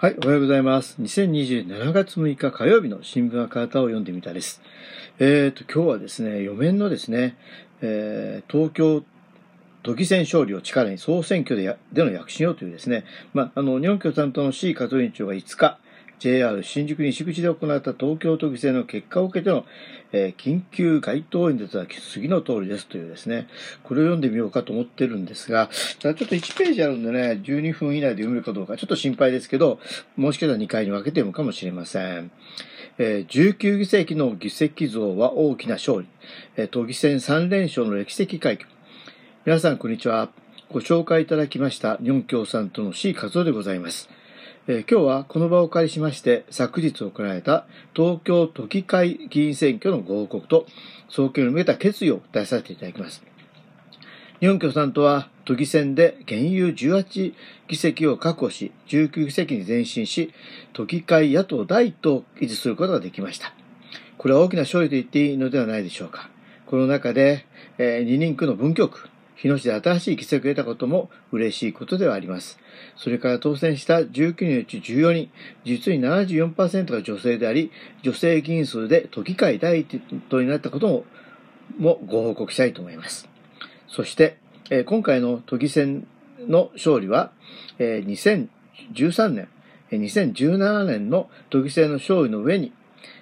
はい、おはようございます。2027月6日火曜日の新聞赤旗を読んでみたです。えーと、今日はですね、4面のですね、えー、東京都議選勝利を力に総選挙ででの躍進をというですね、まあ、あの、日本共産党の C 加藤委員長が5日、JR 新宿西口で行われた東京都議選の結果を受けての、えー、緊急街頭演説は次の通りですというですね、これを読んでみようかと思ってるんですが、ただちょっと1ページあるんでね、12分以内で読めるかどうかちょっと心配ですけど、もしかしたら2回に分けて読むかもしれません。えー、19議席の議席増は大きな勝利。えー、都議選3連勝の歴史的快挙。皆さん、こんにちは。ご紹介いただきました日本共産党の C 和夫でございます。え、今日はこの場をお借りしまして、昨日行われた東京都議会議員選挙のご報告と、総計に向けた決意を出させていただきます。日本共産党は都議選で現有18議席を確保し、19議席に前進し、都議会野党第一党を維持することができました。これは大きな勝利と言っていいのではないでしょうか。この中で、えー、二人区の文京区、日野市で新しい議席を得たことも嬉しいことではあります。それから当選した19人のうち14人、実に74%が女性であり、女性議員数で都議会第一党になったことももご報告したいと思います。そして、え、今回の都議選の勝利は、えー、2013年、2017年の都議選の勝利の上に、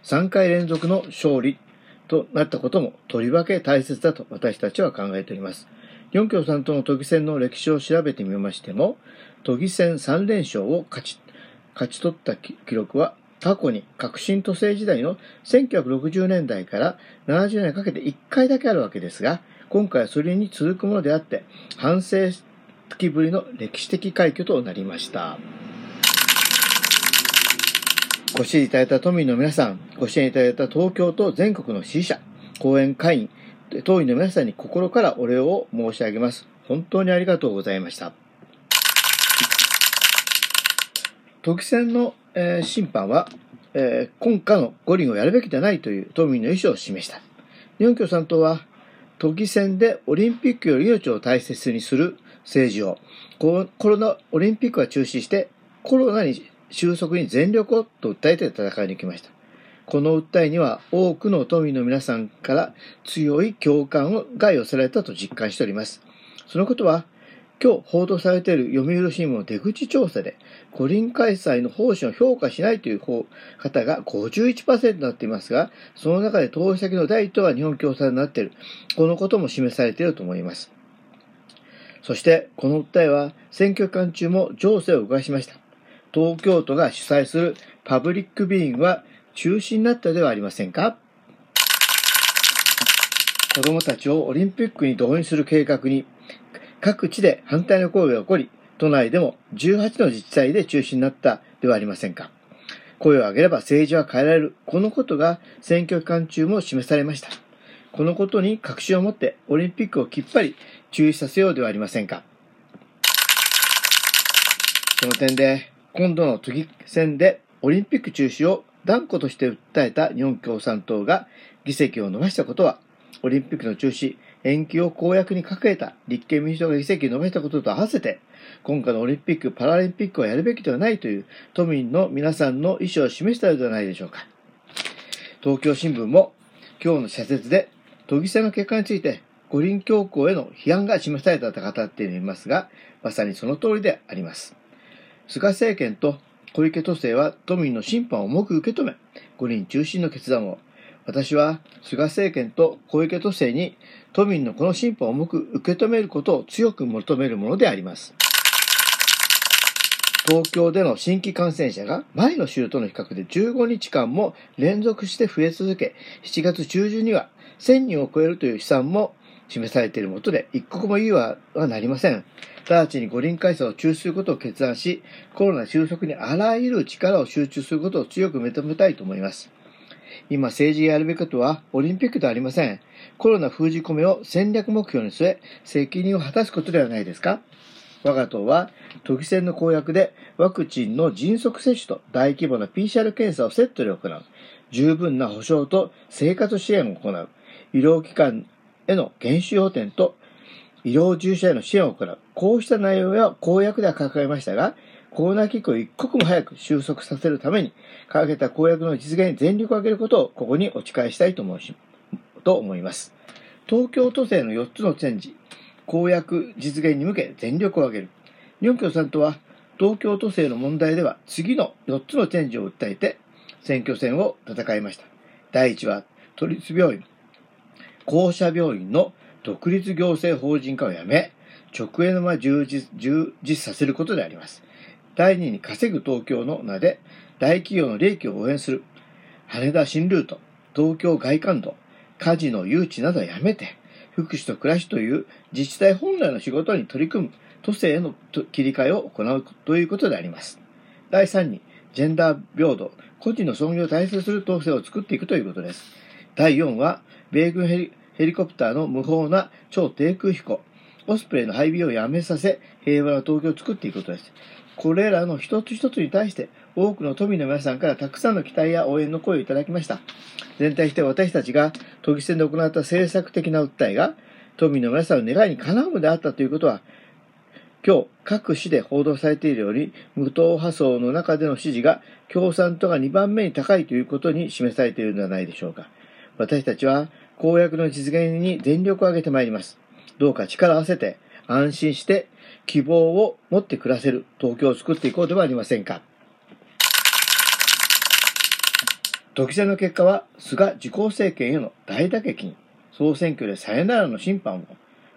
3回連続の勝利となったこともとりわけ大切だと私たちは考えております。日本共産党の都議選の歴史を調べてみましても、都議選3連勝を勝ち勝ち取った記録は、過去に革新都政時代の1960年代から70年かけて1回だけあるわけですが、今回はそれに続くものであって、半世紀ぶりの歴史的快挙となりました。ご支援いただいた都民の皆さん、ご支援いただいた東京と全国の支持者、講演会員、当院の皆さんに心からお礼を申し上げます。本当にありがとうございました。都議選の、えー、審判は、えー、今夏の五輪をやるべきではないという都民の意思を示した。日本共産党は、都議選でオリンピックより命を大切にする政治を、コロナ、オリンピックは中止して、コロナに収束に全力をと訴えて戦いに来ました。この訴えには多くの都民の皆さんから強い共感が寄せられたと実感しております。そのことは、今日報道されている読売新聞の出口調査で、五輪開催の方針を評価しないという方が51%になっていますが、その中で投資先の第一党は日本共産になっている。このことも示されていると思います。そして、この訴えは選挙期間中も情勢を動かしました。東京都が主催するパブリックビーンは中止になったではありませんか？子供たちをオリンピックに動員する計画に各地で反対の声が起こり、都内でも18の自治体で中止になったではありませんか？声を上げれば政治は変えられる。このことが選挙期間中も示されました。このことに確信を持ってオリンピックをきっぱり中止させようではありませんか？その点で、今度の都議選でオリンピック中止を断固として訴えた日本共産党が議席を伸ばしたことは、オリンピックの中止、延期を公約に掲げた立憲民主党が議席を伸ばしたことと合わせて、今回のオリンピック・パラリンピックをやるべきではないという都民の皆さんの意思を示したのではないでしょうか。東京新聞も今日の社説で都議選の結果について五輪強行への批判が示されたと語っていますが、まさにその通りであります。菅政権と小池都政は都民の審判を重く受け止め、五輪中心の決断を、私は菅政権と小池都政に都民のこの審判を重く受け止めることを強く求めるものであります。東京での新規感染者が前の週との比較で15日間も連続して増え続け、7月中旬には1000人を超えるという試算も示されているもとで、一刻も言いはなりません。直ちに五輪開催を中止することを決断し、コロナ収束にあらゆる力を集中することを強く認めたいと思います。今政治がやるべきことはオリンピックではありません。コロナ封じ込めを戦略目標に据え、責任を果たすことではないですか我が党は都議選の公約でワクチンの迅速接種と大規模な PCR 検査をセットで行う。十分な保障と生活支援を行う。医療機関への減収補填と医療従事者への支援を行う。こうした内容や公約では掲げましたが、コロナ危機を一刻も早く収束させるために、掲げた公約の実現に全力を挙げることをここにお誓いしたいと思と思います。東京都政の4つのチェンジ、公約実現に向け全力を挙げる。日本共産党は東京都政の問題では次の4つのチェンジを訴えて選挙戦を戦いました。第1は都立病院、公社病院の独立行政法人化をやめ、直営のまま充実充実させることであります。第2に稼ぐ東京の名で大企業の利益を応援する。羽田新ルート、東京外環道、家事の誘致などはやめて、福祉と暮らしという自治体本来の仕事に取り組む都政への切り替えを行うということであります。第3に、ジェンダー平等、個人の尊厳を大切する統制を作っていくということです。第4は、米軍ヘリヘリコプターの無法な超低空飛行、オスプレイの配備をやめさせ、平和な東京を作っていくことです。これらの一つ一つに対して、多くの都民の皆さんからたくさんの期待や応援の声をいただきました。全体して私たちが都議選で行った政策的な訴えが、都民の皆さんの願いにかなうのであったということは、今日、各市で報道されているように、無党派層の中での支持が共産党が2番目に高いということに示されているのではないでしょうか。私たちは公約の実現に全力を挙げてまいります。どうか力を合わせて安心して希望を持って暮らせる東京を作っていこうではありませんか。都議選の結果は、菅自公政権への大打撃に、総選挙でさよならの審判を、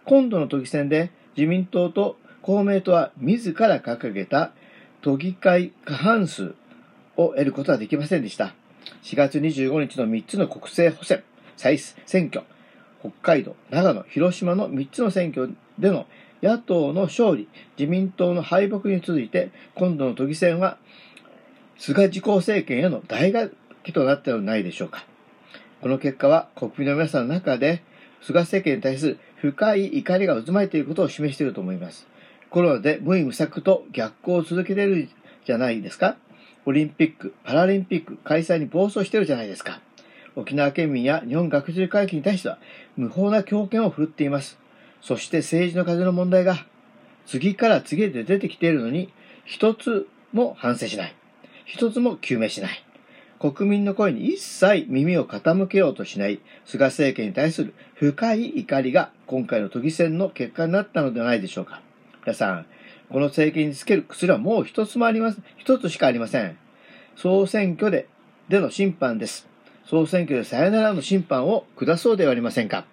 今度の都議選で自民党と公明党は自ら掲げた都議会過半数を得ることはできませんでした。4月25日の3つの国政補選、再選挙、北海道、長野、広島の3つの選挙での野党の勝利、自民党の敗北に続いて、今度の都議選は、菅自公政権への大打撃となったのではないでしょうか。この結果は、国民の皆さんの中で、菅政権に対する深い怒りが渦巻いていることを示していると思います。コロナで無意無策と逆行を続けているじゃないですか。オリンピック、パラリンピック開催に暴走してるじゃないですか。沖縄県民や日本学術会議に対しては無法な強権を振るっています。そして政治の風の問題が次から次へと出てきているのに一つも反省しない。一つも究明しない。国民の声に一切耳を傾けようとしない菅政権に対する深い怒りが今回の都議選の結果になったのではないでしょうか。皆さん、この政権につける薬はもう一つもあります。一つしかありません。総選挙で、での審判です。総選挙でさよならの審判を下そうではありませんか。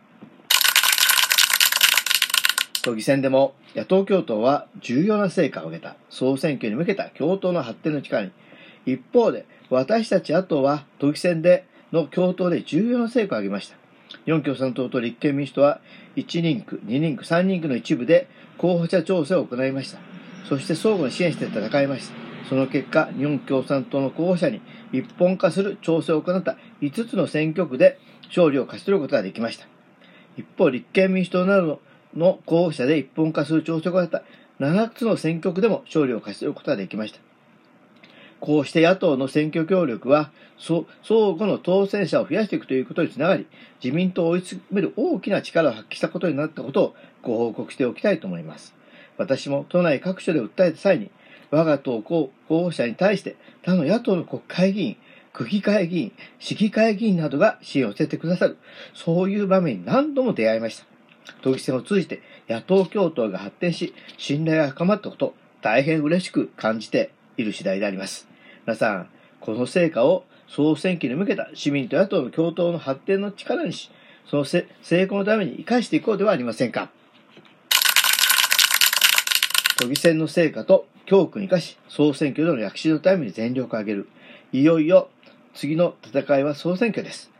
都議選でも野党共闘は重要な成果を上げた総選挙に向けた共闘の発展の力に、一方で私たち野党は都議選での共闘で重要な成果を上げました。日本共産党と立憲民主党は1人区、2人区、3人区の一部で候補者調整を行いました。そして相互に支援して戦いました。その結果、日本共産党の候補者に一本化する調整を行った5つの選挙区で勝利を勝ち取ることができました。一方、立憲民主党などの候補者で一本化する調整を行った7つの選挙区でも勝利を勝ち取ることができました。こうして野党の選挙協力は、相互の当選者を増やしていくということにつながり、自民党を追い詰める大きな力を発揮したことになったことをご報告しておきたいと思います。私も都内各所で訴えた際に、我が党候補者に対して他の野党の国会議員、区議会議員、市議会議員などが支援をしててくださる、そういう場面に何度も出会いました。都議選を通じて野党共闘が発展し、信頼が深まったこと、大変嬉しく感じている次第であります。皆さん、この成果を総選挙に向けた市民と野党の共闘の発展の力にし、その成功のために生かしていこうではありませんか。都議選の成果と教訓を生かし、総選挙での躍進のために全力を挙げる。いよいよ次の戦いは総選挙です。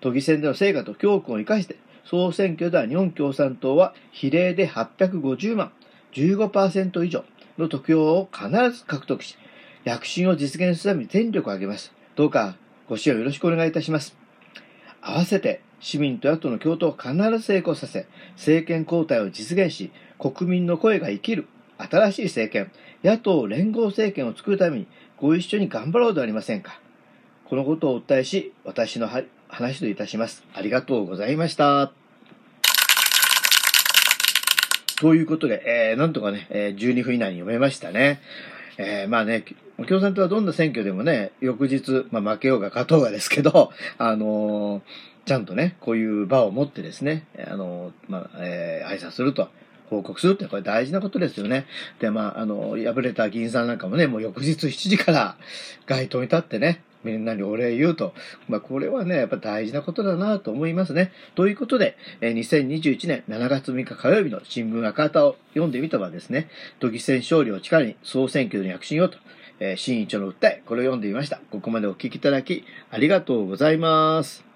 都議選での成果と教訓を生かして、総選挙では日本共産党は比例で850万、15%以上の得票を必ず獲得し、躍進を実現するために全力を挙げます。どうかご支援をよろしくお願いいたします。合わせて市民と野党の共闘を必ず成功させ、政権交代を実現し、国民の声が生きる新しい政権、野党連合政権を作るためにご一緒に頑張ろうではありませんか。このことをお伝えし、私の話といたします。ありがとうございました。ということで、えー、なんとかね、えー、12分以内に読めましたね。えー、まあね、共産党はどんな選挙でもね、翌日、まあ負けようが勝とうがですけど、あのー、ちゃんとね、こういう場を持ってですね、あのー、まあ、え、挨拶すると。報告するってこれ大事なことですよね。で、まあ、あの、敗れた議員さんなんかもね、もう翌日7時から街頭に立ってね、みんなにお礼言うと。まあ、これはね、やっぱ大事なことだなと思いますね。ということで、え2021年7月6日火曜日の新聞赤旗を読んでみたらですね、都議選勝利を力に総選挙の躍進をと、えー、新一の訴え、これを読んでみました。ここまでお聞きいただき、ありがとうございます。